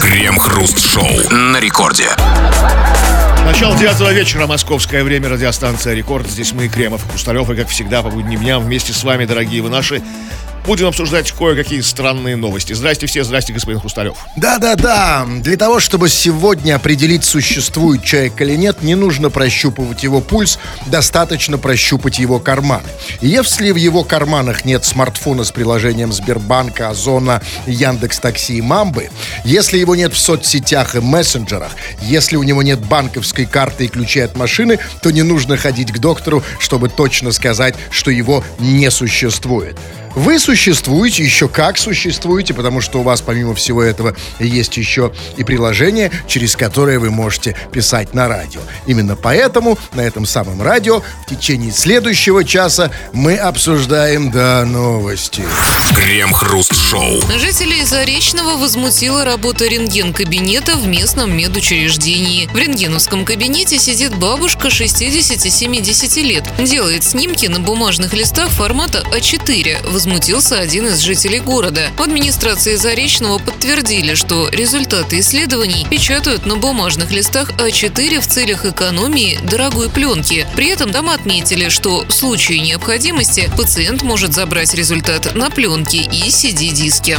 Крем-хруст-шоу на рекорде. Начало девятого вечера, московское время, радиостанция «Рекорд». Здесь мы, Кремов и Кусталев, и, как всегда, по будним дням вместе с вами, дорогие вы наши, будем обсуждать кое-какие странные новости. Здрасте все, здрасте, господин Хусталев. Да-да-да, для того, чтобы сегодня определить, существует человек или нет, не нужно прощупывать его пульс, достаточно прощупать его карманы. Если в его карманах нет смартфона с приложением Сбербанка, Озона, Яндекс Такси и Мамбы, если его нет в соцсетях и мессенджерах, если у него нет банковской карты и ключей от машины, то не нужно ходить к доктору, чтобы точно сказать, что его не существует. Вы существуете, еще как существуете, потому что у вас, помимо всего этого, есть еще и приложение, через которое вы можете писать на радио. Именно поэтому на этом самом радио в течение следующего часа мы обсуждаем, да, новости. Крем-хруст-шоу. Жителей Заречного возмутила работа рентген-кабинета в местном медучреждении. В рентгеновском кабинете сидит бабушка 60-70 лет. Делает снимки на бумажных листах формата А4. Возмутился один из жителей города. В администрации Заречного подтвердили, что результаты исследований печатают на бумажных листах А4 в целях экономии дорогой пленки. При этом там отметили, что в случае необходимости пациент может забрать результат на пленке и CD-диске.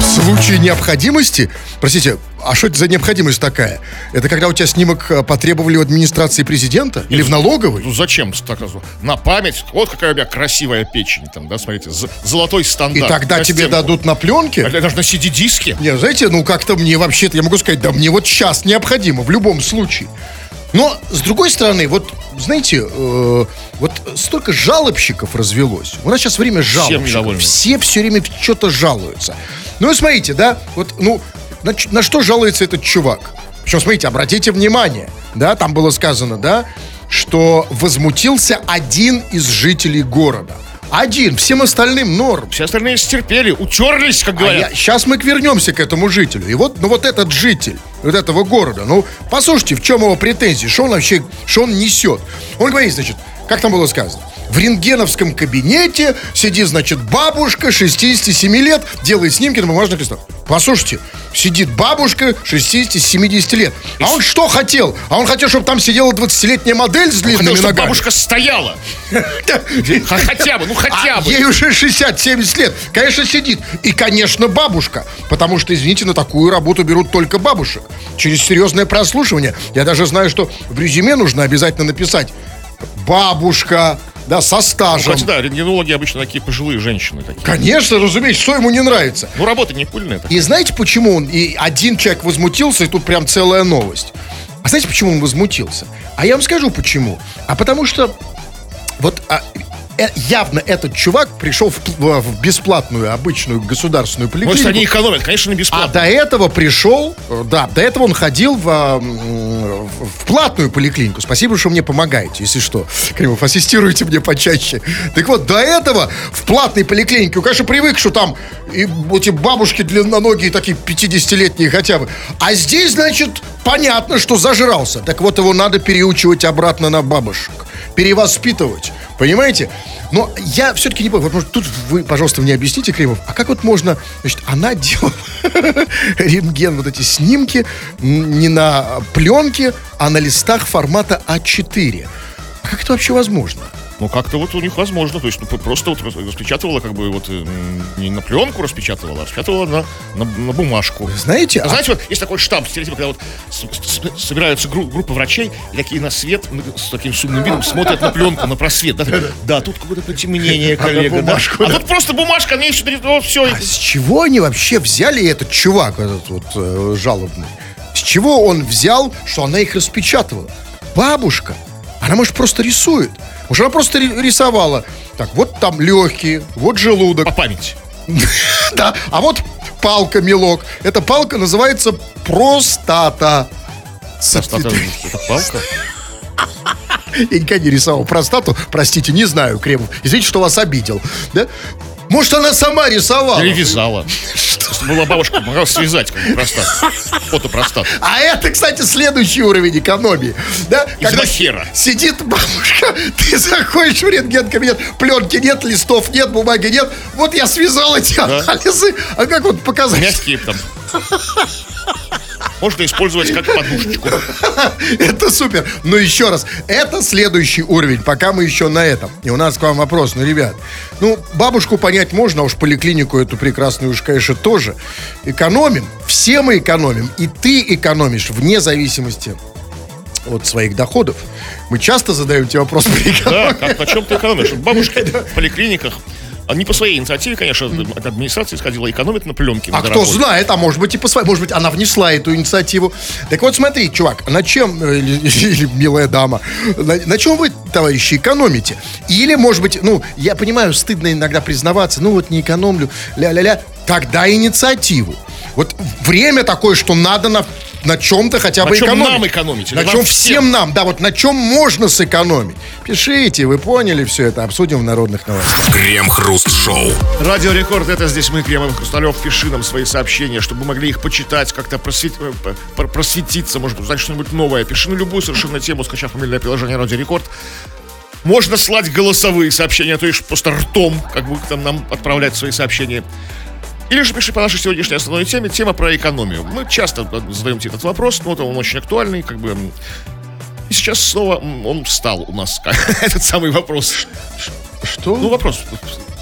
В случае необходимости, простите, а что это за необходимость такая? Это когда у тебя снимок э, потребовали в администрации президента? Или в налоговой? Ну зачем так? На память. Вот какая у меня красивая печень там, да, смотрите, золотой И стандарт. тогда тебе дадут на пленке? Это даже на CD-диске. Не, знаете, ну как-то мне вообще-то, я могу сказать, да мне вот сейчас необходимо, в любом случае. Но, с другой стороны, вот, знаете, э, вот столько жалобщиков развелось. У нас сейчас время жалобщиков. Все все время что-то жалуются. Ну и смотрите, да, вот, ну, на, на что жалуется этот чувак? Причем, смотрите, обратите внимание, да, там было сказано, да, что возмутился один из жителей города. Один, всем остальным норм. Все остальные стерпели, утерлись, как говорят. сейчас мы вернемся к этому жителю. И вот, ну вот этот житель вот этого города, ну, послушайте, в чем его претензии, что он вообще, что он несет. Он говорит, значит, как там было сказано, в рентгеновском кабинете сидит, значит, бабушка 67 лет, делает снимки на бумажных листах. Послушайте, сидит бабушка 60-70 лет. А он что хотел? А он хотел, чтобы там сидела 20-летняя модель с длинными Хотел, ногами. бабушка стояла. Хотя бы, ну хотя А бы. ей уже 60-70 лет. Конечно, сидит. И, конечно, бабушка. Потому что, извините, на такую работу берут только бабушек. Через серьезное прослушивание. Я даже знаю, что в резюме нужно обязательно написать бабушка, да, со стажем. Кстати, да, рентгенологи обычно такие пожилые женщины такие. Конечно, разумеется, что ему не нравится. Ну, работа не пыльная. И знаете, почему он, и один человек возмутился, и тут прям целая новость. А знаете, почему он возмутился? А я вам скажу, почему. А потому что вот а, явно этот чувак пришел в, в- в бесплатную, обычную государственную поликлинику. Может, они экономят, конечно, не А бесплатно. до этого пришел, э, да, до этого он ходил в, а, м, в платную поликлинику. Спасибо, что мне помогаете, если что. Кремов, ассистируйте мне почаще. Так вот, до этого в платной поликлинике, он, конечно, привык, что там и эти бабушки длинноногие, такие 50-летние хотя бы. А здесь, значит, понятно, что зажрался. Так вот, его надо переучивать обратно на бабушек. Перевоспитывать. Понимаете? Но я все-таки не понял. Вот, может, тут вы, пожалуйста, мне объясните, Кремов, а как вот можно... Значит, она делала рентген, вот эти снимки не на пленке, а на листах формата А4. А как это вообще возможно? Ну, как-то вот у них возможно. То есть, ну, просто вот рас- распечатывала, как бы, вот, м, не на пленку распечатывала, а распечатывала на, на, на бумажку. Знаете, а- Знаете, вот есть такой штамп, когда вот с- с- собираются гру- группа врачей, и такие на свет с таким сумным видом смотрят на пленку, на просвет. Да, да тут какое-то потемнение, коллега. да. бумажку, А да. тут просто бумажка, на ней все, все. А с чего они вообще взяли этот чувак, этот вот э, жалобный? С чего он взял, что она их распечатывала? Бабушка, она, может, просто рисует. Может, она просто ри- рисовала. Так, вот там легкие, вот желудок. По памяти. Да, а вот палка, мелок. Эта палка называется простата. Простата, это палка. Я никогда не рисовал простату, простите, не знаю, Кремов. Извините, что вас обидел. Да? Может, она сама рисовала? Или вязала. Была бабушка, могла связать как бы простату. Фотопростату. А это, кстати, следующий уровень экономии. Да? Из махера. сидит бабушка, ты заходишь в рентген-кабинет, пленки нет, листов нет, бумаги нет. Вот я связал эти анализы. А как вот показать? Мягкие там. Можно использовать как подушечку. Это супер. Но еще раз, это следующий уровень, пока мы еще на этом. И у нас к вам вопрос. Ну, ребят, ну, бабушку понять можно, а уж поликлинику эту прекрасную уж, конечно, тоже. Экономим, все мы экономим, и ты экономишь вне зависимости от своих доходов. Мы часто задаем тебе вопрос Да, как, на чем ты экономишь? Бабушки в поликлиниках, не по своей инициативе, конечно, от администрации сходила, экономит на пленке. А кто знает, а может быть и по своей, может быть, она внесла эту инициативу. Так вот, смотри, чувак, на чем, э, или, или милая дама, на, на чем вы, товарищи, экономите? Или, может быть, ну, я понимаю, стыдно иногда признаваться, ну вот не экономлю, ля-ля-ля. Тогда инициативу. Вот время такое, что надо на, на чем-то хотя На бы чем экономить. нам экономить? На чем всем? всем нам, да, вот на чем можно сэкономить. Пишите, вы поняли все это, обсудим в народных новостях. Крем-хруст-шоу. Радио Рекорд, это здесь мы, Кремов Хрусталев. Пиши нам свои сообщения, чтобы мы могли их почитать, как-то просвет- э, просветиться, может узнать что-нибудь новое. Пиши на любую совершенно тему, скачав фамильное приложение Радио Рекорд. Можно слать голосовые сообщения, а то есть просто ртом, как бы там нам отправлять свои сообщения. Или же пиши по нашей сегодняшней основной теме, тема про экономию. Мы часто задаем тебе этот вопрос, но он очень актуальный, как бы... И сейчас снова он встал у нас, этот самый вопрос. Что? Ну, вопрос.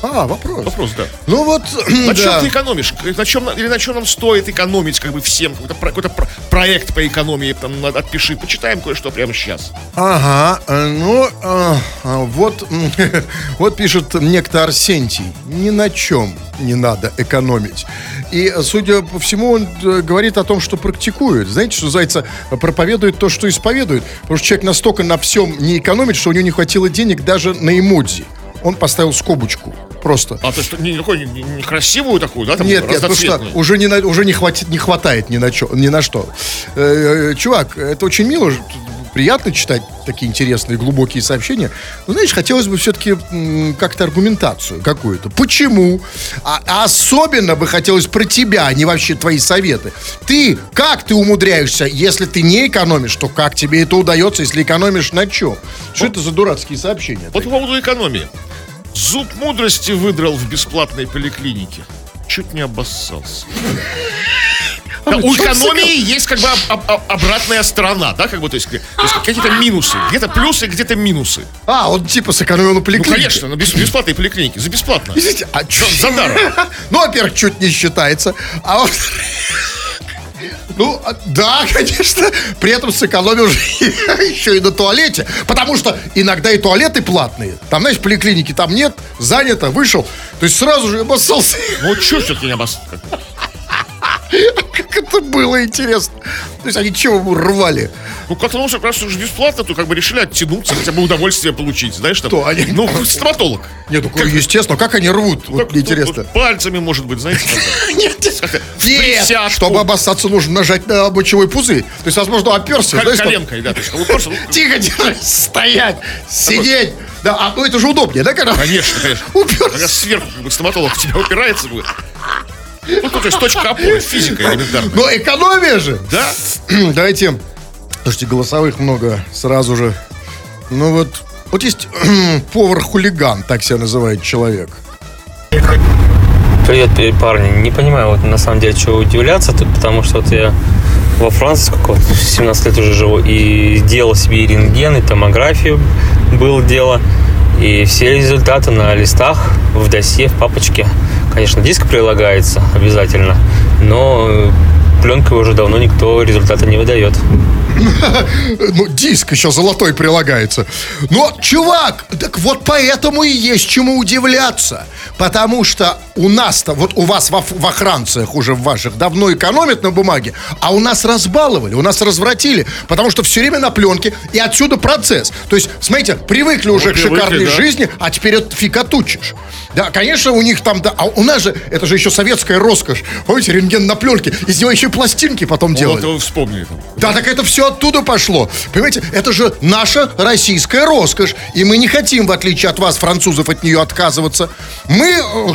А, вопрос. Вопрос, да. Ну вот, На чем да. ты экономишь? На чем, или на чем нам стоит экономить как бы всем? Какой-то, какой-то про- проект по экономии там отпиши. Почитаем кое-что прямо сейчас. Ага, э, ну, а, а, вот, вот пишет некто Арсентий, ни на чем не надо экономить. И, судя по всему, он э, говорит о том, что практикует. Знаете, что называется, проповедует то, что исповедует. Потому что человек настолько на всем не экономит, что у него не хватило денег даже на эмодзи. Он поставил скобочку. Просто. А то есть не такой не- не- некрасивую такую, да, там Нет, нет, потому что уже не, уже не, хватит, не хватает ни на, чё, ни на что. Э, э, чувак, это очень мило, приятно читать такие интересные, глубокие сообщения. Но, знаешь, хотелось бы все-таки как-то аргументацию какую-то. Почему? А, а особенно бы хотелось про тебя, а не вообще твои советы. Ты, как ты умудряешься, если ты не экономишь, то как тебе это удается, если экономишь на чем? Что это за дурацкие сообщения? Вот по поводу экономии. Зуб мудрости выдрал в бесплатной поликлинике. Чуть не обоссался. Да, у экономии есть как бы об- об- об- обратная сторона, да, как бы, то есть, есть какие-то минусы, где-то плюсы, где-то минусы. А, он типа сэкономил на Ну, поликлинике. конечно, на бес- бесплатной поликлинике, за бесплатно. Извините, а чё? За даром. Ну, во-первых, чуть не считается. А во Ну, а, да, конечно. При этом сэкономил еще и на туалете. Потому что иногда и туалеты платные. Там, знаешь, поликлиники там нет, занято, вышел. То есть сразу же обоссался. Ну, что все-таки не обоссался? Как это было интересно. То есть они чего ему рвали? Ну, как-то, ну, раз уж бесплатно, то как бы решили оттянуться, хотя бы удовольствие получить, знаешь, там. Кто они? Ну, стоматолог. Нет, ну, естественно, как они рвут? Вот Как, мне интересно. ну, пальцами, может быть, знаете. Нет, нет. Чтобы обоссаться, нужно нажать на мочевой пузырь. То есть, возможно, оперся. Как коленкой, да. Ну, Тихо, стоять, сидеть. Да, а ну это же удобнее, да, когда? Конечно, конечно. Уперся. Когда сверху как бы, стоматолог в тебя упирается будет. Ну, то есть точка опоры, физика элементарная. Но экономия же. Да? Давайте. Слушайте, голосовых много сразу же. Ну вот, вот есть повар-хулиган, так себя называет человек. Привет, парни. Не понимаю, вот на самом деле, чего удивляться тут, потому что вот я во Франции сколько, вот, 17 лет уже живу, и делал себе и рентген, и томографию было дело, и все результаты на листах, в досье, в папочке. Конечно, диск прилагается обязательно, но пленкой уже давно никто результата не выдает. Ну, диск еще золотой прилагается. Но, чувак, так вот поэтому и есть чему удивляться. Потому что у нас-то, вот у вас во, во Франциях уже в ваших давно экономят на бумаге, а у нас разбаловали, у нас развратили, потому что все время на пленке, и отсюда процесс. То есть, смотрите, привыкли уже к привыкли, шикарной да. жизни, а теперь это фиг отучишь. Да, конечно, у них там, да, а у нас же, это же еще советская роскошь. Помните, рентген на пленке, из него еще и пластинки потом делали. Вот вы вспомнили. Да, так это все оттуда пошло. Понимаете, это же наша российская роскошь. И мы не хотим, в отличие от вас, французов, от нее отказываться. Мы э,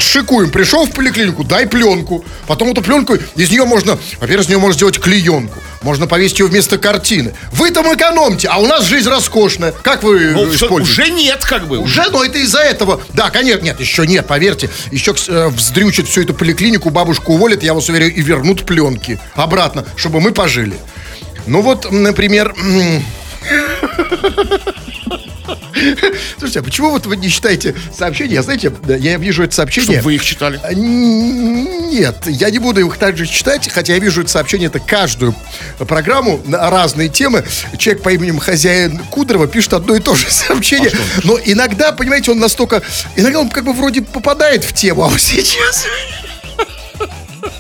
Пришел в поликлинику, дай пленку. Потом эту пленку, из нее можно, во-первых, из нее можно сделать клеенку. Можно повесить ее вместо картины. Вы там экономьте, а у нас жизнь роскошная. Как вы Ну, используете? уже нет, как бы. Уже, но это из-за этого. Да, конечно, нет, еще нет, поверьте. Еще э, вздрючат всю эту поликлинику, бабушку уволят, я вас уверяю, и вернут пленки обратно, чтобы мы пожили. Ну вот, например... Слушайте, а почему вот вы не читаете сообщения? Знаете, я вижу это сообщение. Чтобы вы их читали. А, Нет, я не буду их также читать, хотя я вижу это сообщение, это каждую программу на разные темы. Человек по имени хозяин Кудрова пишет одно и то же сообщение. Но иногда, понимаете, он настолько... Иногда он как бы вроде попадает в тему, а вот сейчас...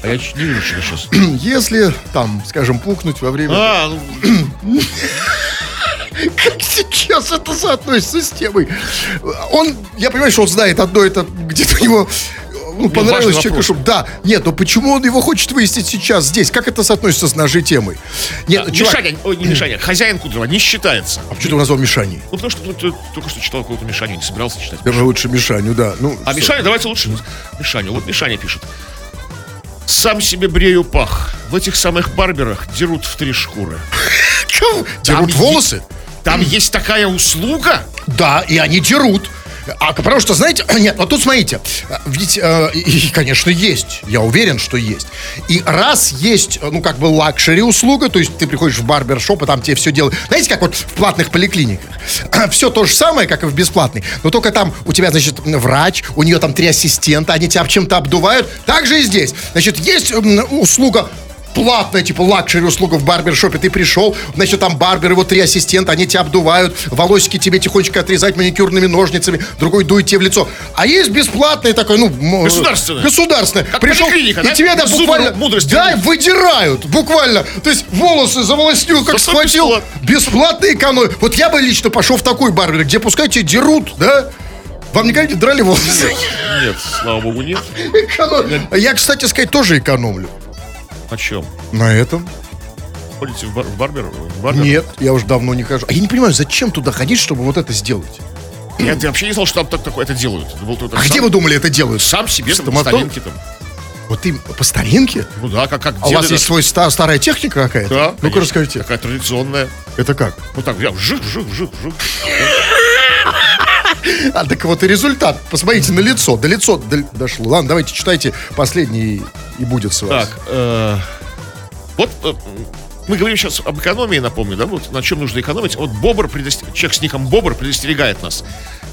А я чуть не вижу, что сейчас. Если, там, скажем, пухнуть во время... А, ну, Как сейчас это соотносится с темой? Он, я понимаю, что он знает одно это где-то у него ну, понравилось человеку, чтобы... Да, нет, но почему он его хочет выяснить сейчас, здесь? Как это соотносится с нашей темой? Нет, а, чувак, Мишаня, ой, не Мишаня, хозяин Кудрова не считается. а почему ты его назвал Мишаней? Ну, потому что ну, ты только что читал какого-то Мишаню, не собирался читать. Первое лучше Мишаню, да. Ну, А что? Мишаня, давайте лучше Мишаню. Вот Мишаня пишет. Сам себе брею пах. В этих самых барберах дерут в три шкуры. Дерут волосы? Там есть такая услуга? Да, и они дерут. А потому что, знаете, нет, вот тут смотрите, ведь, э, и, конечно, есть, я уверен, что есть. И раз есть, э, ну, как бы luxury услуга, то есть ты приходишь в барбершоп, и там тебе все делают, знаете, как вот в платных поликлиниках, все то же самое, как и в бесплатной, но только там у тебя, значит, врач, у нее там три ассистента, они тебя чем-то обдувают, так же и здесь. Значит, есть услуга платная, типа luxury услуга в барбершопе. Ты пришел, значит, там барбер, его три ассистента, они тебя обдувают, волосики тебе тихонечко отрезать маникюрными ножницами, другой дует тебе в лицо. А есть бесплатный такой, ну... м, Государственное. Государственное. Как Пришел, и да? тебя да, буквально... мудрости. Да, выдирают, буквально. То есть волосы заволоснил, как Зато схватил. бесплатно. Бесплатный экономия. Вот я бы лично пошел в такой барбер, где пускай тебя дерут, да? Вам никогда не драли волосы? Нет, слава богу, нет. Эконом- Я, кстати сказать, тоже экономлю. О чем? На этом? Ходите в, бар- в барбер? В барбер? Нет, я уже давно не хожу. А я не понимаю, зачем туда ходить, чтобы вот это сделать? Я вообще не знал, что там так, такое это делают. Думал, А сам- где вы думали это делают? Сам себе там, по старинке там. Вот ты по старинке? Ну да, как, как А у вас есть свой ста- старая техника какая-то? Да, Ну-ка расскажите. Такая традиционная. Это как? Вот так, я жих, жих, жих, жих. А, так вот и результат. Посмотрите на лицо. До лицо до- дошло. Ладно, давайте читайте последний и, будет с вас. Так, э, вот э, мы говорим сейчас об экономии, напомню, да, вот на чем нужно экономить. Вот Бобр, человек с ником Бобр предостерегает нас.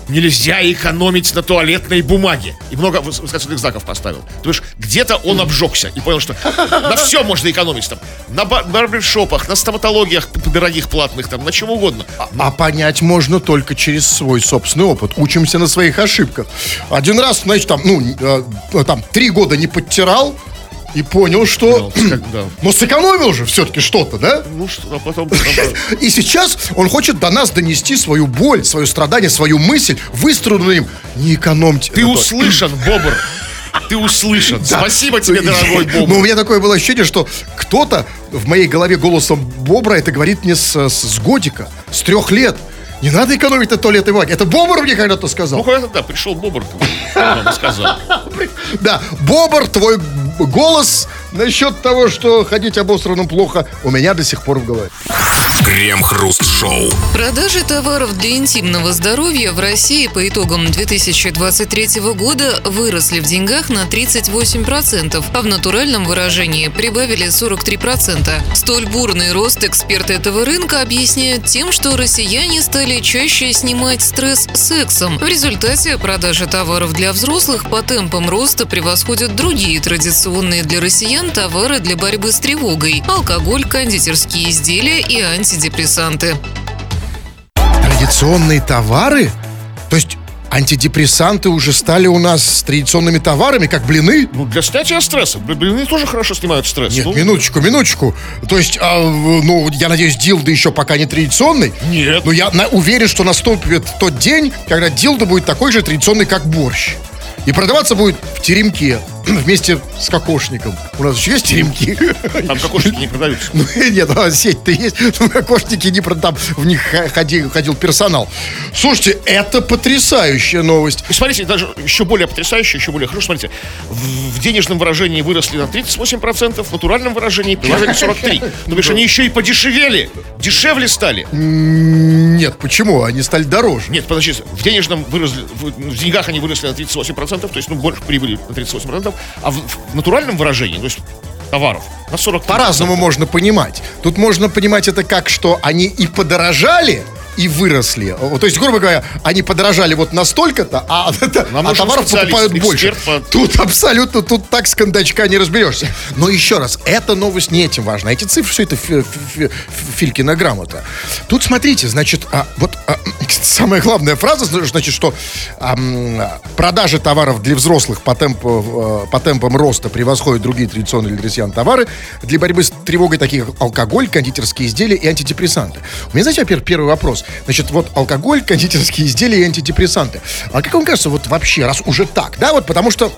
Нельзя экономить на туалетной бумаге. И много выс- восклицательных знаков поставил. То есть где-то он обжегся и понял, что на все можно экономить. Там, на бар- барбершопах, на стоматологиях дорогих, платных, там, на чем угодно. А понять можно только через свой собственный опыт. Учимся на своих ошибках. Один раз, значит, там, ну, э, там, три года не подтирал и понял, что... Ну, да. Но сэкономил же все-таки что-то, да? Ну что, а потом... И сейчас он хочет до нас донести свою боль, свое страдание, свою мысль, выстраданную им. Не экономьте. Ты на то». услышан, Бобр. Ты услышан. Да. Спасибо тебе, дорогой Но у Бобр. меня такое было ощущение, что кто-то в моей голове голосом Бобра это говорит мне с, с, годика, с трех лет. Не надо экономить на туалетной бумаге. Это Бобр мне когда-то Ну, сказал. когда да, пришел Бобр, сказал. Да, Бобр, твой голос насчет того, что ходить обосранным плохо, у меня до сих пор в голове. Крем-хруст-шоу. Продажи товаров для интимного здоровья в России по итогам 2023 года выросли в деньгах на 38%, а в натуральном выражении прибавили 43%. Столь бурный рост эксперты этого рынка объясняют тем, что россияне стали чаще снимать стресс сексом. В результате продажи товаров для взрослых по темпам роста превосходят другие традиционные для россиян товары для борьбы с тревогой – алкоголь, кондитерские изделия и антидепрессанты. Традиционные товары? То есть антидепрессанты уже стали у нас традиционными товарами, как блины. Ну, для снятия стресса. Бл- Блины тоже хорошо снимают стресс. Нет, Ну, минуточку, минуточку. То есть, а, ну, я надеюсь, дилда еще пока не традиционный. Нет. Но я на- уверен, что наступит тот день, когда дилда будет такой же традиционный, как борщ. И продаваться будет в теремке вместе с кокошником. У нас еще есть теремки? Там кокошники не продаются. Ну, нет, а сеть-то есть, но кокошники не прод- там в них ходил, ходил персонал. Слушайте, это потрясающая новость. И смотрите, даже еще более потрясающе, еще более хорошо. Смотрите, в, в денежном выражении выросли на 38%, в натуральном выражении приложили 43%. То бишь они еще и подешевели. Дешевле стали. Нет, почему? Они стали дороже. Нет, подожди, в денежном выросли, в, в деньгах они выросли на 38%, то есть, ну, больше прибыли на 38%, а в, в натуральном выражении, то есть товаров, на 40%. По-разному можно понимать. Тут можно понимать это как, что они и подорожали, и выросли. То есть, грубо говоря, они подорожали вот настолько-то, а, а товаров покупают больше. по- Тут абсолютно, тут так с кондачка не разберешься. Но еще раз, эта новость не этим важна. Эти цифры, все это фи- фи- фи- Филькина грамота. Тут смотрите, значит, а, вот а, самая главная фраза, значит, что ам, продажи товаров для взрослых по, темпу, э, по темпам роста превосходят другие традиционные для россиян товары для борьбы с тревогой, таких как алкоголь, кондитерские изделия и антидепрессанты. У меня, знаете, во-первых, первый вопрос. Значит, вот алкоголь, кондитерские изделия и антидепрессанты. А как вам кажется, вот вообще, раз уже так, да, вот потому что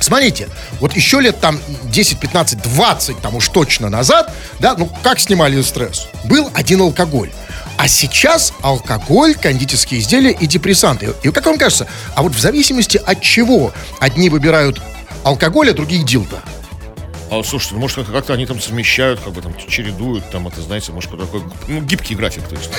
Смотрите, вот еще лет там 10, 15, 20 там уж точно назад, да, ну как снимали стресс? Был один алкоголь. А сейчас алкоголь, кондитерские изделия и депрессанты. И как вам кажется, а вот в зависимости от чего одни выбирают алкоголь, а другие дилда? А слушайте, может, как- как-то они там совмещают, как бы там чередуют, там, это, знаете, может, такой, ну, гибкий график, то есть.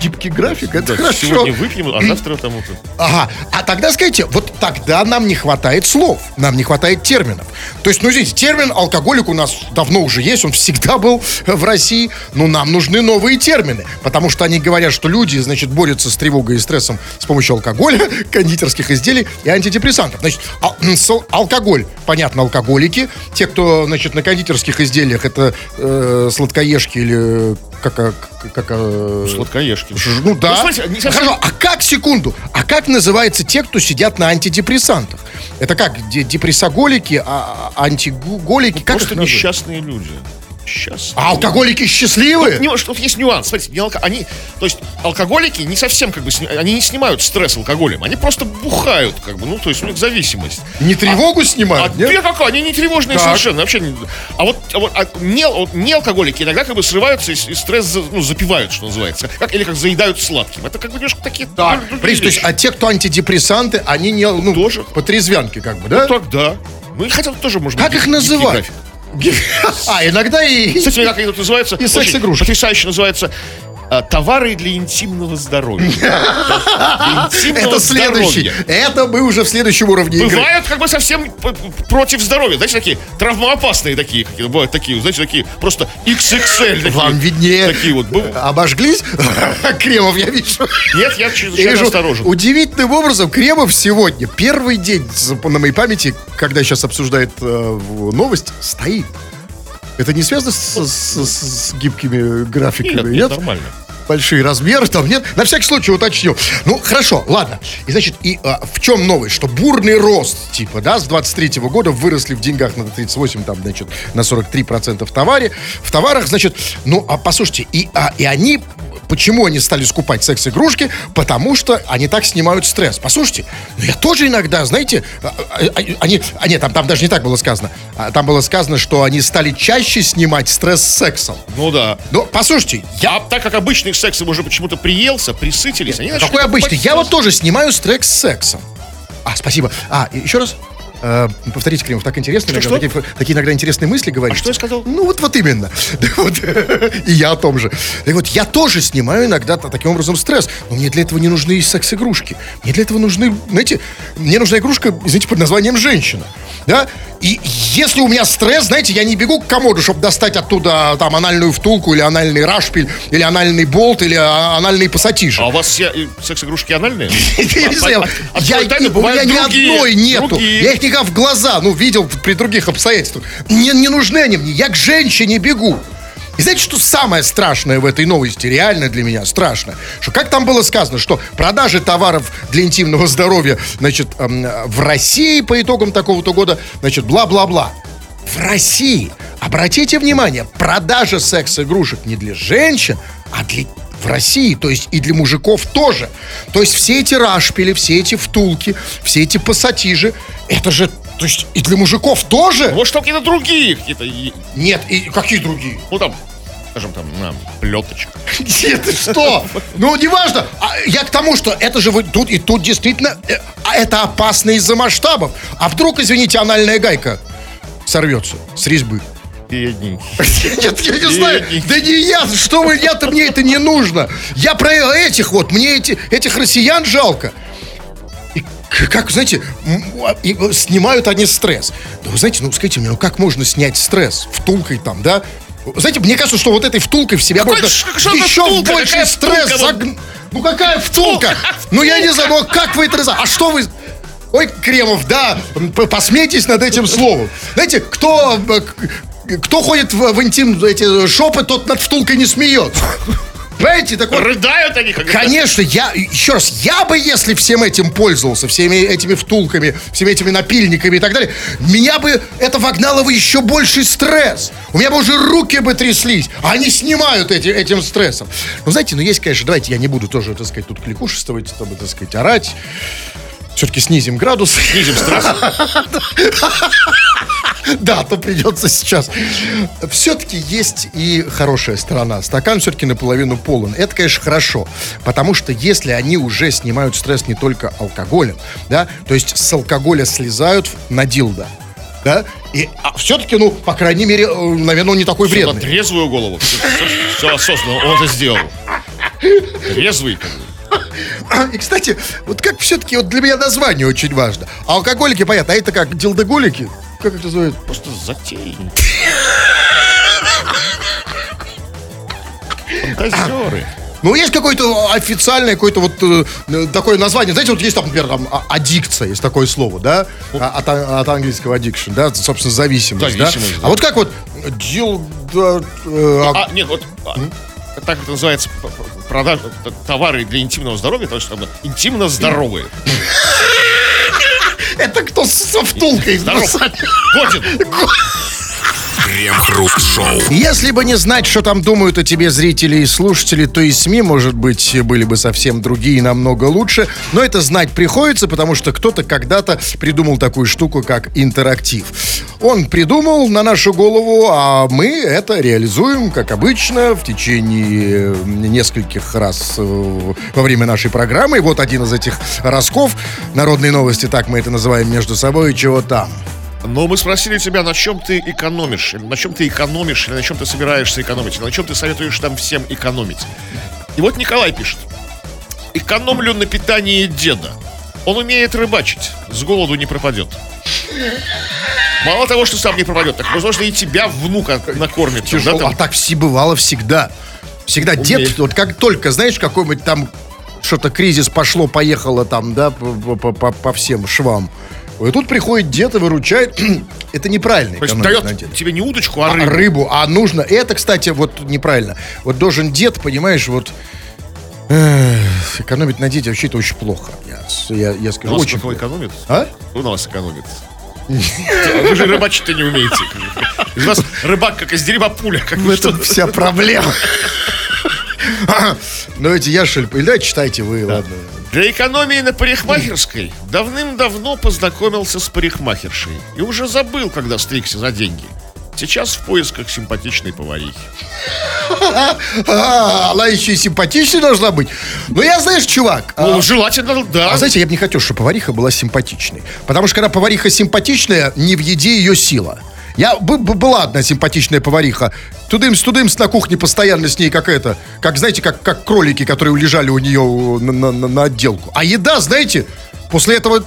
Гибкий график, это Да, хорошо. Сегодня выпьем, а завтра там вот. Ага, а тогда скажите, вот тогда нам не хватает слов, нам не хватает терминов. То есть, ну, извините, термин алкоголик у нас давно уже есть, он всегда был в России, но нам нужны новые термины, потому что они говорят, что люди, значит, борются с тревогой и стрессом с помощью алкоголя, кондитерских изделий и антидепрессантов. Значит, ал- м, с- алкоголь, понятно, алкоголики, те, кто, значит, на кондитерских изделиях, это э, сладкоежки или как, а, как, как, а, Сладкоежки. Ну да. Ну, смотрите, не совсем- Хорошо, а как, секунду, а как называются те, кто сидят на антидепрессантах? Это как, де- депрессоголики, а, а, антиголики? как Просто несчастные люди. Несчастные. А алкоголики счастливые? Не, что тут есть нюанс. Смотрите, не алко- они, то есть алкоголики не совсем как бы, сни- они не снимают стресс алкоголем, они просто бухают, как бы, ну, то есть у них зависимость. Не тревогу А снимают, нет? две какая? Они не тревожные Так. совершенно, вообще. не- А вот, а вот а не, вот не алкоголики иногда как бы срываются и, и стресс ну, запивают, что называется, как, или как заедают сладким. Это как бы немножко такие. Так, другие Борис, то есть, а те, кто антидепрессанты, они не, ну, Тоже. по трезвянке, как бы, да? Ну, так, да. Ну, и хотя тут тоже можно как их называют? А, иногда и... Кстати, как они тут называются? И секс-игрушки. Потрясающе называется а, товары для интимного здоровья. Это следующий. Это мы уже в следующем уровне игры. Бывают как бы совсем против здоровья. Знаете, такие травмоопасные такие. какие Бывают такие, знаете, такие просто XXL. Вам виднее. Такие вот. Обожглись? Кремов, я вижу. Нет, я чрезвычайно вижу, осторожен. удивительным образом Кремов сегодня, первый день на моей памяти, когда сейчас обсуждает э, новость, стоит. Это не связано с, с- с- с гибкими графиками, Нет, нет? нет, нормально. Большие размеры там нет. На всякий случай уточню. Ну, хорошо, ладно. И, значит, и а, в чем новость? Что бурный рост, типа, да, с 23 года выросли в деньгах на 38, там, значит, на 43% в товаре. В товарах, значит, ну, а послушайте, и, а, и они Почему они стали скупать секс-игрушки? Потому что они так снимают стресс. Послушайте, ну я тоже иногда, знаете, а, а, а, они, а нет, там, там даже не так было сказано. А, Там было сказано, что они стали чаще снимать стресс сексом. Ну да. Но послушайте, я Я, так как обычный секс им уже почему-то приелся, присытились, они Какой обычный? Я вот тоже снимаю с сексом. А, спасибо. А, еще раз. Э, повторите, Кремов, так интересно. иногда, что? Такие, такие иногда интересные мысли говорите. А что я сказал? Ну, вот, вот именно. Да вот, и я о том же. И вот я тоже снимаю иногда та- таким образом стресс. Но мне для этого не нужны секс-игрушки. Мне для этого нужны, знаете, мне нужна игрушка, извините, под названием «женщина». Да? И если у меня стресс, знаете, я не бегу к комоду, чтобы достать оттуда там анальную втулку или анальный рашпиль, или анальный болт, или а, анальный пассатижи. А у вас э, секс-игрушки анальные? Я не знаю, А- а- у меня ни одной нету. Я их никогда в глаза, ну, видел при других обстоятельствах. Мне не нужны они мне, я к женщине бегу. И знаете, что самое страшное в этой новости, реально для меня страшно, что как там было сказано, что продажи товаров для интимного здоровья, значит, эм, в России по итогам такого-то года, значит, бла-бла-бла. В России, обратите внимание, продажа секс-игрушек не для женщин, а для в России, то есть и для мужиков тоже. То есть все эти рашпили, все эти втулки, все эти пассатижи, это же, то есть и для мужиков тоже? Может, там какие-то другие какие-то... Нет, и какие другие? Ну, там, скажем, там, на, плеточка. Где ты что? Ну, неважно. А я к тому, что это же вы тут и тут действительно э, а это опасно из-за масштабов. А вдруг, извините, анальная гайка сорвется с резьбы? Бедненький. Нет, я не знаю. Да не я, что вы, я-то мне это не нужно. Я про этих вот, мне эти, этих россиян жалко. И как, знаете, а, э, снимают они стресс. Да вы знаете, ну скажите мне, ну как можно снять стресс? Втулкой там, да? Знаете, мне кажется, что вот этой втулкой в себя Какой можно еще втулка? больше Какая стресс втулка? загн- Ну какая втулка? Ну я не знаю, ну как вы это раз- А что вы... Ой, Кремов, да, посмейтесь над этим словом. Знаете, кто, э, кто ходит в, в интим эти шопы, тот над втулкой не смеется. Понимаете, так вот, Рыдают они, как Конечно, я, еще раз, я бы, если всем этим пользовался, всеми этими втулками, всеми этими напильниками и так далее, меня бы это вогнало в еще больший стресс. У меня бы уже руки бы тряслись, а они снимают эти, этим стрессом. Ну, знаете, ну есть, конечно, давайте я не буду тоже, так сказать, тут кликушествовать, чтобы, так сказать, орать. Все-таки снизим градус. Снизим стресс. Да, то придется сейчас. Все-таки есть и хорошая сторона. Стакан все-таки наполовину полон. Это, конечно, хорошо. Потому что если они уже снимают стресс не только алкоголем, да, то есть с алкоголя слезают на дилдо, да, и все-таки, ну, по крайней мере, э, наверное, он не такой на вредный. трезвую голову. Все осознанно, он это сделал. Трезвый, как бы. И, кстати, вот как все-таки, вот для меня название очень важно. А алкоголики, понятно, а это как, дилдоголики? Как это называется? Просто затейник. Фантазеры. Ну, есть какое-то официальное, какое-то вот э, э, такое название. Знаете, вот есть там, например, там, а- аддикция, есть такое слово, да? А- От, а- от английского addiction, да? Собственно, зависимость, Зависимость, да? да. А вот как вот дил... да, э, а- А, нет, вот а, так это называется п- п- продажа т- товары для интимного здоровья, то есть там интимно здоровые. это кто со втулкой? Здоров. Годин. Крем-хруст-шоу. Если бы не знать, что там думают о тебе зрители и слушатели, то и СМИ, может быть, были бы совсем другие, намного лучше. Но это знать приходится, потому что кто-то когда-то придумал такую штуку, как интерактив. Он придумал на нашу голову, а мы это реализуем, как обычно, в течение нескольких раз э, во время нашей программы. И вот один из этих разков. Народные новости, так мы это называем между собой, чего там. Но мы спросили тебя, на чем ты экономишь, или на чем ты экономишь, или на чем ты собираешься экономить, или на чем ты советуешь там всем экономить. И вот Николай пишет. Экономлю на питании деда. Он умеет рыбачить, с голоду не пропадет. Мало того, что сам не пропадет, так, возможно, и тебя внука накормит. да, Тяжело. там. А так все бывало всегда. Всегда Умеет. дед, вот как только, знаешь, какой-нибудь там что-то кризис пошло, поехало там, да, по, по- по- по всем швам. И тут приходит дед и выручает. Это неправильно. То есть дает тебе не удочку, а А, рыбу. рыбу, а нужно. Это, кстати, вот неправильно. Вот должен дед, понимаешь, вот эх, экономить на дети вообще это очень плохо. Я, я, я скажу, У нас очень плохо. экономит? А? Кто на вас экономит? Вы же рыбачить-то не умеете. Из вас рыбак, как из дерева пуля. Как В этом вся проблема. Ну, эти яшель, или да, читайте вы, ладно. Для экономии на парикмахерской давным-давно познакомился с парикмахершей и уже забыл, когда стригся за деньги. Сейчас в поисках симпатичной поварихи. А, она еще и симпатичной должна быть. Ну, я, знаешь, чувак, а, Ну, желательно, да. а знаете, я бы не хотел, чтобы повариха была симпатичной. Потому что когда повариха симпатичная, не в еде ее сила. Я, бы- была одна симпатичная повариха. Тудымс-тудымс на кухне постоянно с ней как это. Как, знаете, как, как кролики, которые лежали у нее на- на- на отделку. А еда, знаете, после этого...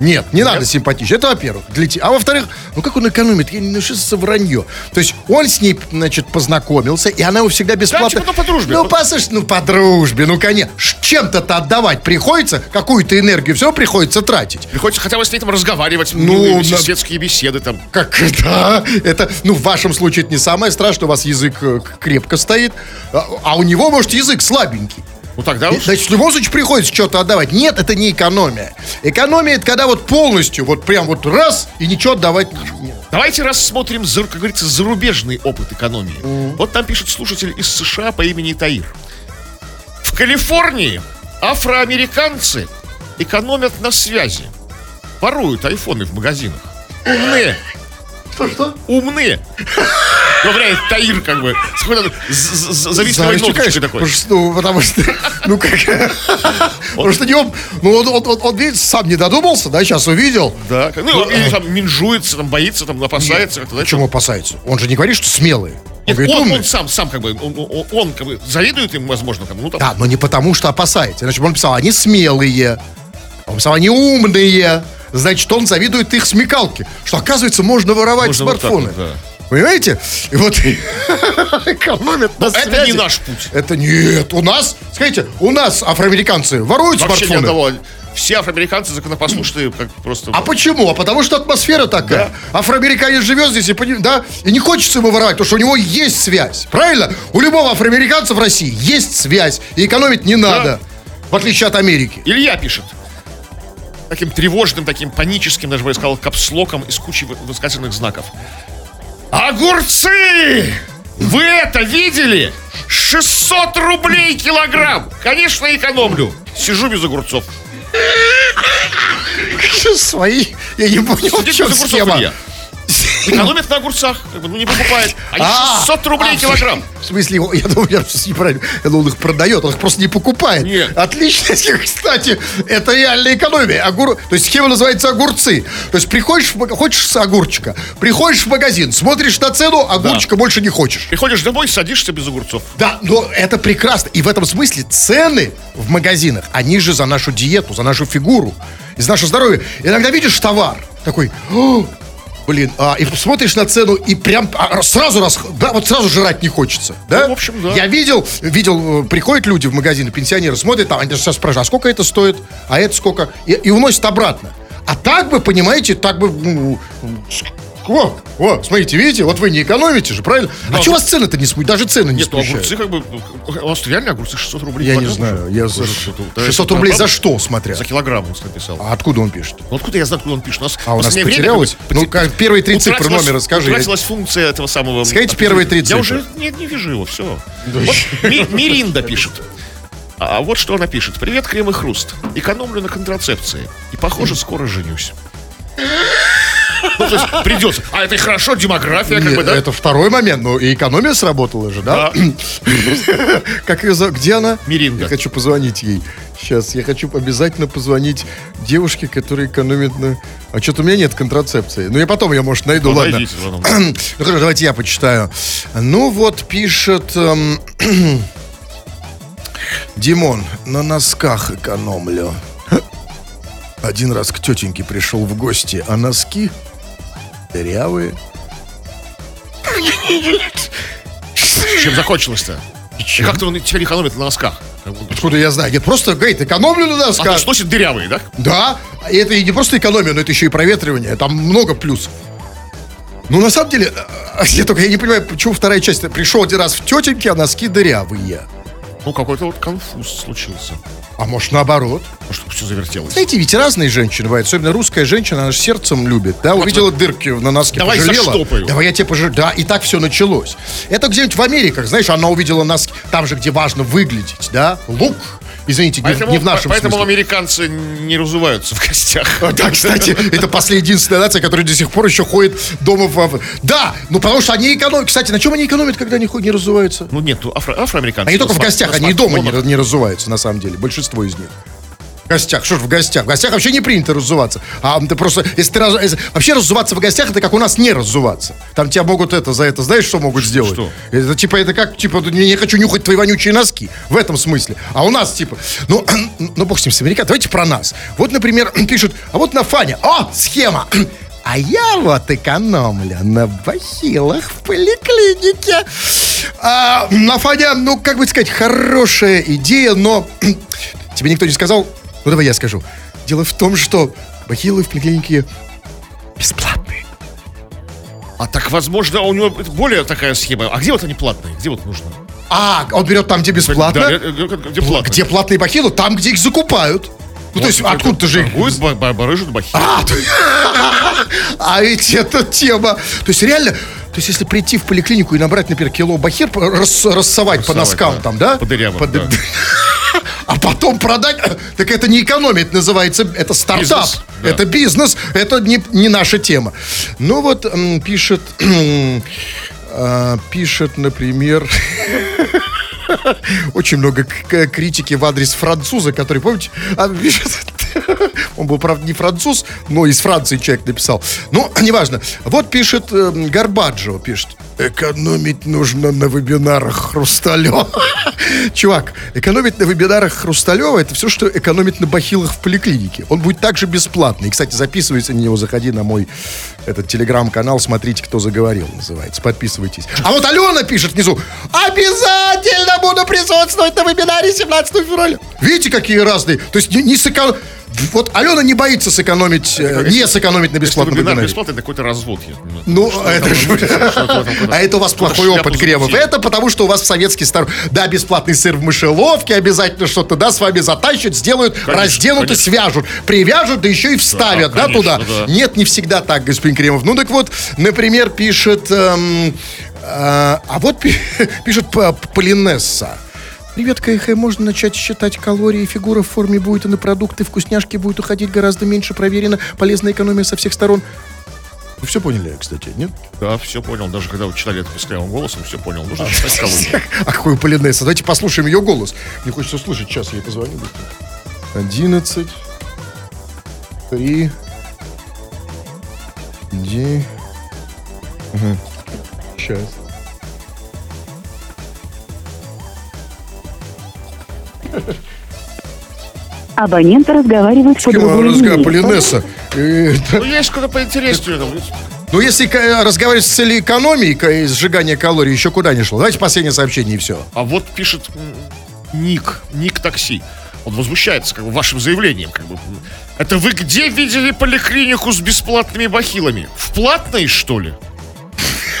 да, Нет, не надо симпатичный. Это во-первых. Для те- А во-вторых, ну как он экономит? Я не ну, что за вранье. То есть он с ней, значит, познакомился, и она его всегда бесплатно... типа, ну, по дружбе. Ну, послушай, ну, по дружбе, ну, конечно. Чем-то-то отдавать приходится, какую-то энергию все приходится тратить. Приходится хотя бы с ней там разговаривать, Ну, на- светские беседы там. Как, да, это, ну, в вашем случае это не самое страшное, у вас язык э, крепко стоит, а, а у него, может, язык слабенький. Ну тогда уж... Значит, в любом случае приходится что-то отдавать. Нет, это не экономия. Экономия это когда вот полностью, вот прям вот раз и ничего отдавать не- Давайте рассмотрим, как говорится, зарубежный опыт экономии. Вот там пишет слушатель из США по имени Таир. В Калифорнии афроамериканцы экономят на связи. Воруют айфоны в магазинах. Умные. Что-что? Умные. Говорит Таир, как бы, с какой-то завистливой ноточкой такой. потому что, ну, потому что, ну как, потому что не он, ну он, он, он, он, видите, сам не додумался, да, сейчас увидел. Да, ну, или там минжуется, там боится, там опасается. да, Почему опасается? Он же не говорит, что смелый. Он Нет, говорит, он, он сам, сам как бы, он, он- как бы завидует им, возможно, там, ну там, Да, но не потому, что опасается. Иначе бы он писал, они смелые. Он писал, они умные. Значит, он завидует их смекалке. Что, оказывается, можно воровать Можно вот так смартфоны. вот, да. Понимаете? И вот экономят на Но это связи. не наш путь. Это нет. У нас, смотрите, у нас афроамериканцы воруют Вообще ни смартфоны. одного. Все афроамериканцы законопослушные, как просто... А почему? А потому что атмосфера такая. Афроамериканец живет здесь и, да, и не хочется ему воровать, потому что у него есть связь. Правильно? У любого афроамериканца в России есть связь. И экономить не надо. В отличие от Америки. Илья пишет. Таким тревожным, таким паническим, даже бы я сказал, капслоком из кучи вы- высказанных знаков. Огурцы! Вы это видели? 600 рублей килограмм! Конечно, экономлю. Сижу без огурцов. Свои. Я не понял, в Сидит чем схема. Илья. Экономит на огурцах. Ну, не покупает. Они А, 600 рублей а, килограмм. В смысле, я думаю, я сейчас неправильно. Я думал, их продает, он их просто не покупает. Нет. Отлично, кстати, это реальная экономия. Огур... То есть схема называется огурцы. То есть приходишь, хочешь с огурчика, приходишь в магазин, смотришь на цену, огурчика больше не хочешь. Приходишь домой, садишься без огурцов. Да, но это прекрасно. И в этом смысле цены в магазинах, они же за нашу диету, за нашу фигуру, за наше здоровье. Иногда видишь товар, такой, «О, блин, а, и смотришь на цену, и прям а, сразу раз, да, вот сразу жрать не хочется, да? Ну, в общем, да. Я видел, видел, э, приходят люди в магазины, пенсионеры, смотрят, там, они сейчас спрашивают, а сколько это стоит, а это сколько, и, и уносят обратно. А так бы, понимаете, так бы... ну, О, о, смотрите, видите, вот вы не экономите же, правильно? а Но- что у вас цены-то не смущают? Даже цены не Нет, ну смущают? огурцы как бы... У вас реально огурцы 600 рублей? Я не знаю. Я за... Слушай, это- это- 600 это рублей за что, смотря? За килограмм он написал. А откуда он пишет? Ну откуда я знаю, откуда он пишет? У нас, А у нас время потерялось? бы Ну, как первые три цифры номера скажи. Утратилась функция этого самого... Скажите первые три Я цифры. уже не, не вижу его, все. Вот Ми- Миринда пишет. А вот что она пишет. Привет, Крем и Хруст. Экономлю на контрацепции. И, похоже, скоро женюсь. Ну, то есть придется. А это и хорошо, демография, как Нет, бы, да? Это второй момент, ну и экономия сработала же, да? Как ее зовут? Где она? Миринда. Я хочу позвонить ей. Сейчас, я хочу обязательно позвонить девушке, которая экономит на... А что-то у меня нет контрацепции. Ну, я потом ее, может, найду, Ну, ладно. найдите, ладно. Ну, хорошо, давайте я почитаю. Ну, вот пишет... эм, Димон, на носках экономлю. Один раз к тетеньке пришел в гости, а носки дырявые. Чем закончилось-то? Как-то он теперь экономит на носках. Откуда я знаю? Нет, просто, говорит, экономлю на А носках. есть носит дырявые, да? Да, и это и не просто экономия, но это еще и проветривание. Там много плюсов. Ну, на самом деле, э, я только я не понимаю, почему вторая часть. Пришел один раз в тетеньке, а носки дырявые. Ну, какой-то вот конфуз случился. А может, наоборот. Может, все завертелось. Знаете, ведь разные женщины бывают. Особенно русская женщина, она же сердцем любит. Да, увидела дырки на носке, Давай пожалела. заштопаю. Давай я тебе пожалею. Да, и так все началось. Это где-нибудь в Америках, знаешь, она увидела носки, там же, где важно выглядеть, да, лук. Извините, не, Поэтому, не в нашем поэтому смысле. американцы не разуваются в гостях. А, Да, кстати, это последняя единственная нация, которая до сих пор еще ходит дома в... Да, ну потому что они экономят. Кстати, на чем они экономят, когда они не разуваются? Ну нет, афро- афроамериканцы. Они только в гостях, они и дома не, не разуваются, на самом деле, большинство из них. В гостях, что ж в гостях? В гостях вообще не принято раззуваться. А ты просто, если ты раз- если- вообще раззуваться в гостях, это как у нас не раззуваться. Там тебя могут это за это, знаешь, что могут сделать? что? Это типа, это как, типа, не, не хочу нюхать твои вонючие носки. В этом смысле. А у нас, типа, ну, ну бог с ним, с американ. Давайте про нас. Вот, например, пишут, а вот на Фане, о, схема. А я вот экономлю на бахилах в поликлинике. А, на Фаня, ну, как бы сказать, хорошая идея, но тебе никто не сказал. Ну, давай я скажу. Дело в том, что бахилы в поликлинике бесплатные. А так, возможно, у него более такая схема. А где вот они платные? Где вот нужно? А, он берет там, где бесплатно. Да, э, э, где платно? Где платные бахилы? Там, где их закупают. Ну, то есть, откуда-то же. Будет барыжит бахи. А, а ведь это тема. То есть реально, то есть если прийти в поликлинику и набрать, например, кило бахир, рас- рассовать по носкам да. там, да? По дырявым, да. А потом продать, так это не экономить называется, это стартап, Бизнес, да. это бизнес, это не, не наша тема. Ну вот пишет, э, пишет, например, очень много критики в адрес француза, который, помните, а, он был, правда, не француз, но из Франции человек написал. Ну, неважно. Вот пишет эм, Горбаджо, пишет. Экономить нужно на вебинарах Хрусталева. Чувак, экономить на вебинарах Хрусталева это все, что экономить на бахилах в поликлинике. Он будет также бесплатный. И, кстати, записывайся на него, заходи на мой этот телеграм-канал, смотрите, кто заговорил, называется. Подписывайтесь. А вот Алена пишет внизу. Обязательно буду присутствовать на вебинаре 17 февраля. Видите, какие разные. То есть не, не сэконом- Вот Алена не боится сэкономить, э, не сэкономить на Если бесплатном вебинар вебинаре. бесплатный, это какой-то развод. я. Ну, Что это же... А это у вас плохой опыт, Кремов. Это потому, что у вас советский стар... Да, бесплатный сыр в мышеловке, обязательно что-то, да, с вами затащат, сделают, разденут и конечно. свяжут. Привяжут, да еще и вставят, да, конечно, туда. да. Нет, не всегда так, господин Кремов. Ну, так вот, например, пишет... эм, э, а вот пи- пишет Полинесса. Привет, КХ, можно начать считать калории, фигура в форме будет, и на продукты, вкусняшки будет уходить гораздо меньше, проверено, полезная экономия со всех сторон. Вы все поняли, кстати, нет? Да, все понял. Даже когда вы читали это песклявым голосом, все понял. Нужно читать калории. А какой Полинесса? Давайте послушаем ее голос. Мне хочется услышать. Сейчас я ей позвоню. 11 3 9 Сейчас. Абонент разговаривает С по другой линии. Полинесса. Э. Ну, есть куда поинтереснее. Ну, если разговаривать с целью экономии и сжигания калорий, еще куда не шло. Давайте последнее сообщение и все. А вот пишет Ник, Ник Такси. Он возмущается как бы, вашим заявлением. Как бы. Это вы где видели поликлинику с бесплатными бахилами? В платной, что ли?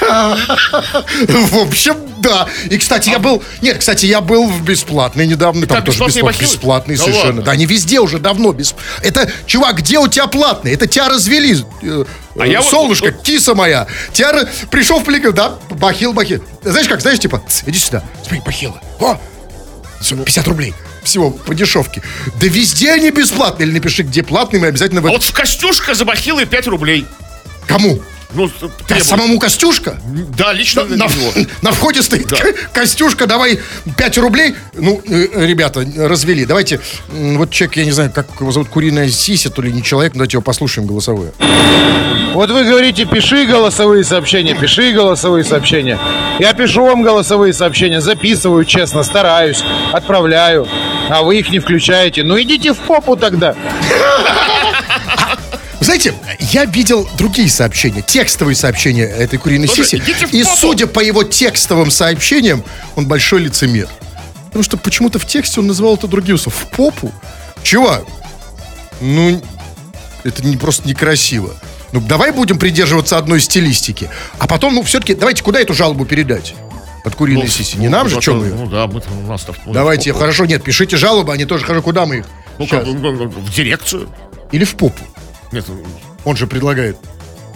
В общем, да. И, кстати, я был... Нет, кстати, я был в бесплатной недавно. Там тоже бесплатный, бесплатный совершенно. Да, они везде уже давно без... Это, чувак, где у тебя платный? Это тебя развели. э, А я Солнышко, вот- киса моя. Тебя пришел в поликлинику, да? Бахил, бахил. Знаешь как, знаешь, типа, «Ц, иди сюда. Смотри, бахилы. О, всё, 50 рублей. Всего по дешевке. Да везде они бесплатные. Или напиши, где платный, мы обязательно... А вот в Костюшка за бахилы 5 рублей. Кому? Ну, А требую. самому Костюшка? Да, лично на, На, него. на входе стоит Да. Ко- Костюшка, давай 5 рублей. Ну, э, ребята, развели. Давайте, вот человек, я не знаю, как его зовут, Куриная Сися, то ли не человек, но давайте его послушаем голосовое. Вот вы говорите, пиши голосовые сообщения, пиши голосовые сообщения. Я пишу вам голосовые сообщения, записываю честно, стараюсь, отправляю. А вы их не включаете. Ну идите в попу тогда. Вы знаете, я видел другие сообщения, текстовые сообщения этой Куриной Тоже Сиси. И судя по его текстовым сообщениям, он большой лицемер. Потому что почему-то в тексте он называл это другим словом. В попу? Чувак, ну, это не, просто некрасиво. Ну, давай будем придерживаться одной стилистики. А потом, ну, все-таки, давайте куда эту жалобу передать? От Куриной Ну, Сиси. Не ну, нам же, ну, что это- мы? Ну да, мы у нас ну, Давайте, хорошо, нет, пишите жалобы, они тоже, хорошо, куда мы их? Ну, как, ну, ну, в дирекцию. Или в попу. Нет, Он же предлагает.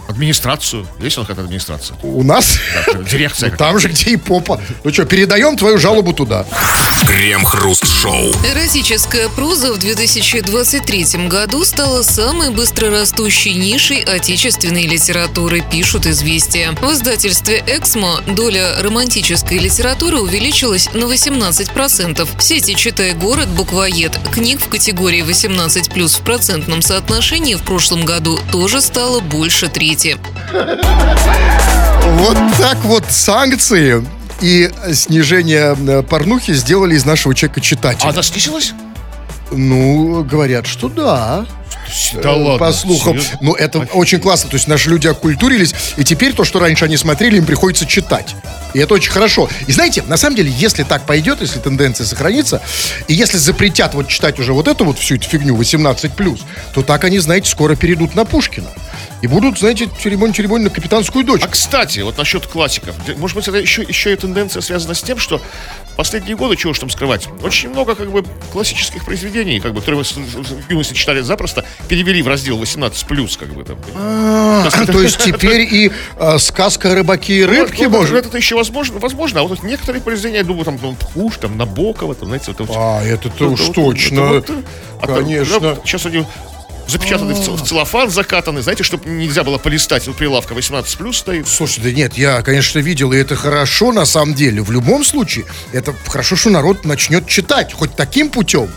Администрацию. Есть у нас какая-то администрация? У нас? Дирекция. Ну, там же, где и попа. Ну что, передаем твою жалобу туда. Крем-хруст-шоу. Эротическая проза в 2023 году стала самой быстрорастущей нишей отечественной литературы, пишут «Известия». В издательстве «Эксмо» доля романтической литературы увеличилась на 18%. В сети «Читай город», «Буквоед» книг в категории 18+, в процентном соотношении в прошлом году тоже стало больше трети. Вот так вот санкции и снижение э, порнухи сделали из нашего человека А читателя. она снизилась? Ну, говорят, что да. Да Э, ладно. По слухам. серьезно? Ну, это очень классно. То есть наши люди оккультурились, и теперь то, что раньше они смотрели, им приходится читать. И это очень хорошо. И знаете, на самом деле, если так пойдет, если тенденция сохранится, и если запретят вот читать уже вот эту вот всю эту фигню 18+, то так они, знаете, скоро перейдут на Пушкина. И будут, знаете, черебонь-черебонь на капитанскую дочь. А кстати, вот насчет классиков. Может быть, это еще, еще и тенденция связана с тем, что последние годы, чего уж там скрывать, очень много как бы классических произведений, как бы, которые мы в юности читали запросто, перевели в раздел 18+, как бы там. А, То есть теперь и а, сказка о рыбаке и рыбке Ну, может. Это еще возможно, возможно, а вот некоторые произведения, я думаю, там, Пуш, там, Набокова, там, знаете, вот, А, это-то уж точно. а Конечно. да, Сейчас они запечатаны в в целлофан, закатаны, знаете, чтобы нельзя было полистать. Вот прилавка 18+, стоит. Слушай, да нет, я, конечно, видел, и это хорошо на самом деле. В любом случае, это хорошо, что народ начнет читать, хоть таким путем.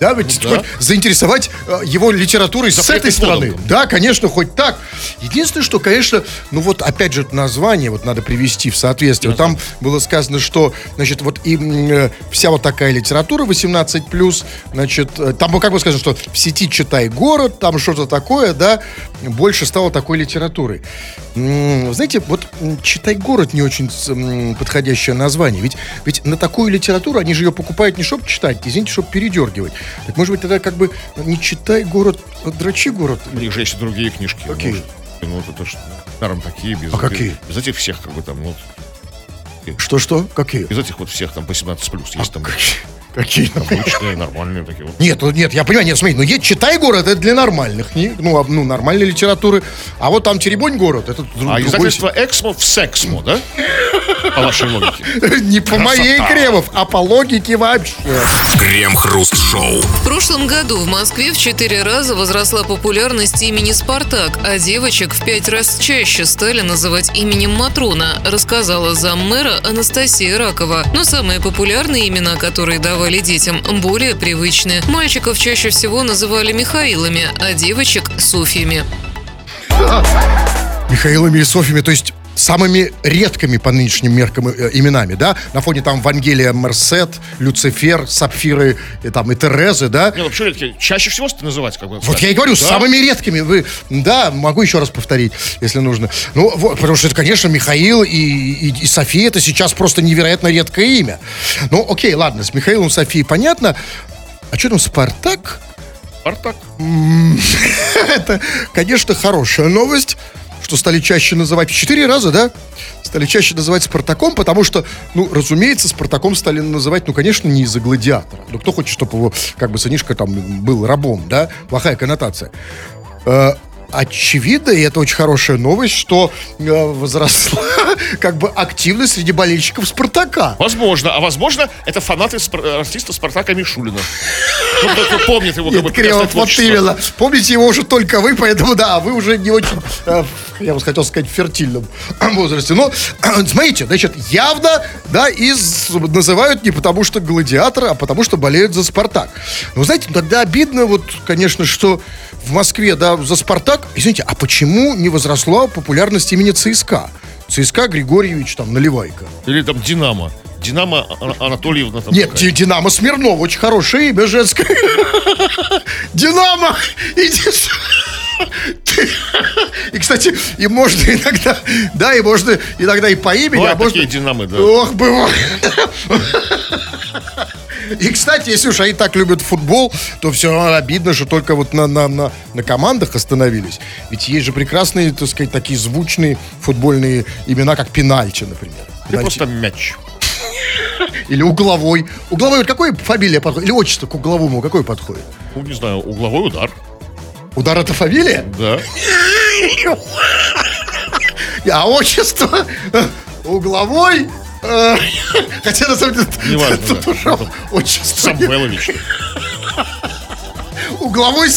Да, ведь Ну да. хоть заинтересовать э, его литературой с этой стороны. плодом. Да, конечно, хоть так. Единственное, что, конечно, ну вот опять же название вот надо привести в соответствие. Вот Там было сказано, что, значит, вот и э, вся вот такая литература 18+, значит, э, там как бы сказано, что в сети читай город, там что-то такое, да, больше стало такой литературы. Знаете, вот читай город не очень подходящее название. Ведь, ведь на такую литературу они же ее покупают не чтобы читать, извините, чтобы передергивать. Так может быть тогда как бы не читай город, а дрочи город. У них же есть другие книжки. Какие? Может, ну, это ж, наверное, такие, без, А какие? без, без этих всех, как бы там, вот, Что-что? Какие? без этих вот всех там по 18 плюс. Есть там Какие? обычные, нормальные такие вот. Нет, ну, нет, я понимаю, нет, смотри, ну есть читай город, это для нормальных, не, ну, а, ну, нормальной литературы. А вот там Теребонь город, это друг- А другой издательство Эксмо в Сексмо, да? По вашей логике. Не по моей Кремов, а по логике вообще. Крем-хруст-шоу. В прошлом году в Москве в четыре раза возросла популярность имени «Спартак», а девочек в пять раз чаще стали называть именем Матрона, рассказала заммэра Анастасия Ракова. Но самые популярные имена, которые давали детям, более привычны. Мальчиков чаще всего называли Михаилами, а девочек – Софьями. Михаилами и Софьями, то есть самыми редкими по нынешним меркам э, именами, да? На фоне там Вангелия Мерсет, Люцифер, Сапфиры и, там, и Терезы, да? Не, ну почему редкие? Чаще всего называть, как бы. Вот я и говорю, Да? самыми редкими. Вы, да, могу еще раз повторить, если нужно. Ну, вот, потому что это, конечно, Михаил и, и, и София, это сейчас просто невероятно редкое имя. Ну, окей, ладно, с Михаилом Софией понятно. А что там, Спартак? Спартак. Это, конечно, хорошая новость, что стали чаще называть, четыре раза, да? Стали чаще называть Спартаком, потому что, ну, разумеется, Спартаком стали называть, ну, конечно, не из-за гладиатора. Ну, кто хочет, чтобы его, как бы, сынишка там был рабом, да? Плохая коннотация. Э, Очевидно, и это очень хорошая новость, что э, возросла как бы активность среди болельщиков Спартака. Возможно, а возможно, это фанаты спар- артиста Спартака Мишулина. Ну, помнит его, как бы, Нет, Кремов, прекрасное вот творчество. именно. Помните его уже только вы, поэтому да, вы уже не очень, э, я бы хотел сказать, в фертильном возрасте. Но, смотрите, значит, явно, да, из, называют не потому что гладиатор, а потому что болеют за Спартак. Но, знаете, тогда обидно, вот, конечно, что в Москве, да, за Спартак, извините, а почему не возросла популярность имени ЦСКА? ЦСКА Григорьевич, там, Наливайка. Или там Динамо. Динамо А- Анатольевна там Нет, такая. Ди- Динамо Смирнова, очень хорошее имя женское. Динамо, иди И, кстати, и можно иногда, да, и можно иногда и по имени, а Бывают можно... такие Динамы, да. Ох, бывает. И, кстати, если уж они так любят футбол, то все равно обидно, что только вот на, на, на, на командах остановились. Ведь есть же прекрасные, так сказать, такие звучные футбольные имена, как пенальти, например. Пенальти. просто мяч. Или угловой. Угловой, вот какой фамилия подходит? Или отчество к угловому какой подходит? Ну, не знаю, угловой удар. Удар это фамилия? Да. А отчество угловой. э, Хотя на самом деле Неважно, тут да. отчество. Самвелович. Угловой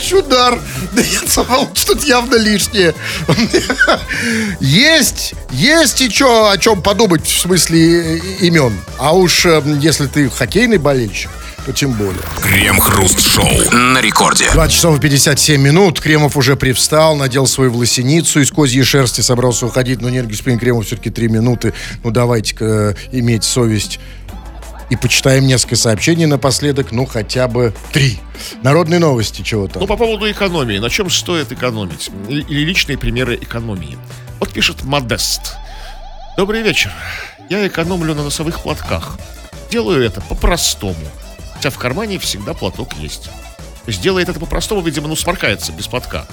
Чудар. Да нет, Самвел, что-то явно лишнее. Есть, есть и чё, о чем подумать в смысле имен. А уж э, если ты хоккейный болельщик, то тем более. Крем-хруст-шоу на рекорде. 20 часов и 57 минут. Кремов уже привстал, надел свою власеницу из козьей шерсти, собрался уходить. Но нет, господин Кремов, все-таки 3 минуты. Ну, давайте-ка э, иметь совесть. И почитаем несколько сообщений напоследок, ну, хотя бы три. Народные новости чего-то. Ну, по поводу экономии. На чем стоит экономить? Или личные примеры экономии. Вот пишет Модест. Добрый вечер. Я экономлю на носовых платках. Делаю это по-простому. Хотя в кармане всегда платок есть. То есть делает это по-простому, видимо, ну, сморкается без платка.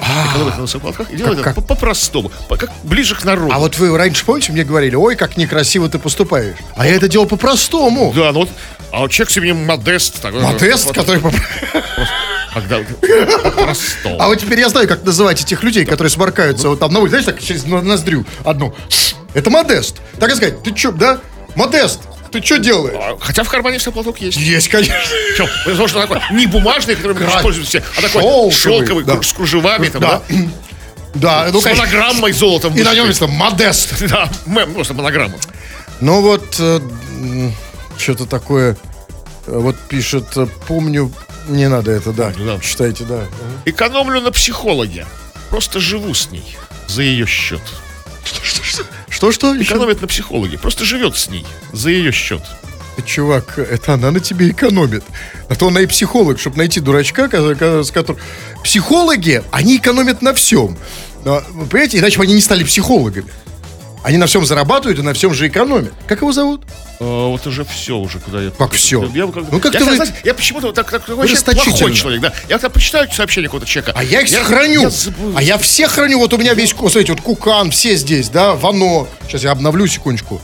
Экономит на носовых платках и это по- по-простому. по- Как ближе к народу. А вот вы раньше, помните, мне говорили, ой, как некрасиво ты поступаешь. А я это делал по-простому. Да, ну вот, а вот человек с именем Модест. такой, Модест, который... Когда. А вот теперь я знаю, как называть этих людей, которые сморкаются вот там на улице, знаешь, так через но- ноздрю одну. Это Модест. Так и сказать, ты чё, да? Модест, ты что делаешь? А, Хотя в кармане все платок есть. Есть, конечно. Чё, Потому что такой не бумажный, который мы используем все, а такой Шелковый, шелковый, да. с кружевами, там, Да. да? Да, ну, С конечно. монограммой золотом. И на нем есть Модест. Да, просто монограмма. Ну вот, что-то такое, э, вот пишет, э, помню, не надо это, да, Да. читайте, да. Экономлю на психологе. Просто живу с ней. За ее счет. Что-что? Экономит на психологе. Просто живет с ней. За ее счет. Чувак, это она на тебе экономит. А то она и психолог, чтобы найти дурачка, с которым... Психологи, они экономят на всем. Но, вы понимаете, иначе бы они не стали психологами. Они на всем зарабатывают и на всем же экономят. Как его зовут? А, вот уже все уже, куда я... Как всё? Я, я как- Ну, как-то я, вы- знаете, я почему-то так, так, расточительно. плохой человек, да. Я когда почитаю сообщение какого-то человека... А я их храню. я забыл. а я все храню. Вот у меня весь, смотрите, вот Кукан, все здесь, да, Вано. Сейчас я обновлю секундочку.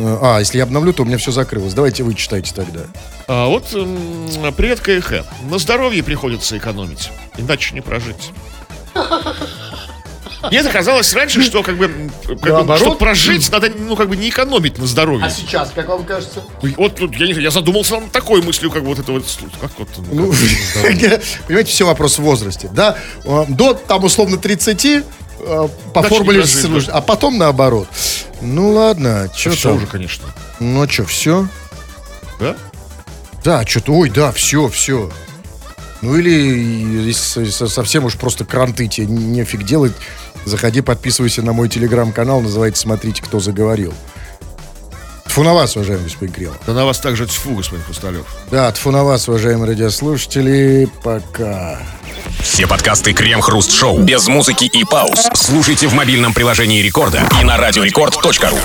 Э, А, если я обновлю, то у меня все закрылось. Давайте вы читайте тогда. А вот, м, привет, КХ. На здоровье приходится экономить, иначе не прожить. Мне казалось раньше, что как бы, как бы, чтобы прожить, надо, ну, как бы не экономить на здоровье. сейчас, как вам кажется? Вот тут, я не знаю, я задумался над такой мыслью, как вот это вот, как вот, Ну, понимаете, все вопрос в возрасте. Да, э, до там условно 30 э, по Дальше формуле, прожить, служ- а потом наоборот. Ну ладно, что Все уже, конечно. Ну что, все? Да? Да, что-то, ой, да, все, все. Ну или если со- совсем уж просто кранты тебе нефиг делать, заходи, подписывайся на мой телеграм-канал, называется «Смотрите, кто заговорил». Тьфу на вас, уважаемый господин Кремов. Да на вас также тьфу, господин Хрусталев. Да, тьфу на вас, уважаемые радиослушатели. Пока. Все подкасты Крем-хруст-шоу без музыки и пауз слушайте в мобильном приложении Рекорда и на радиорекорд.ру.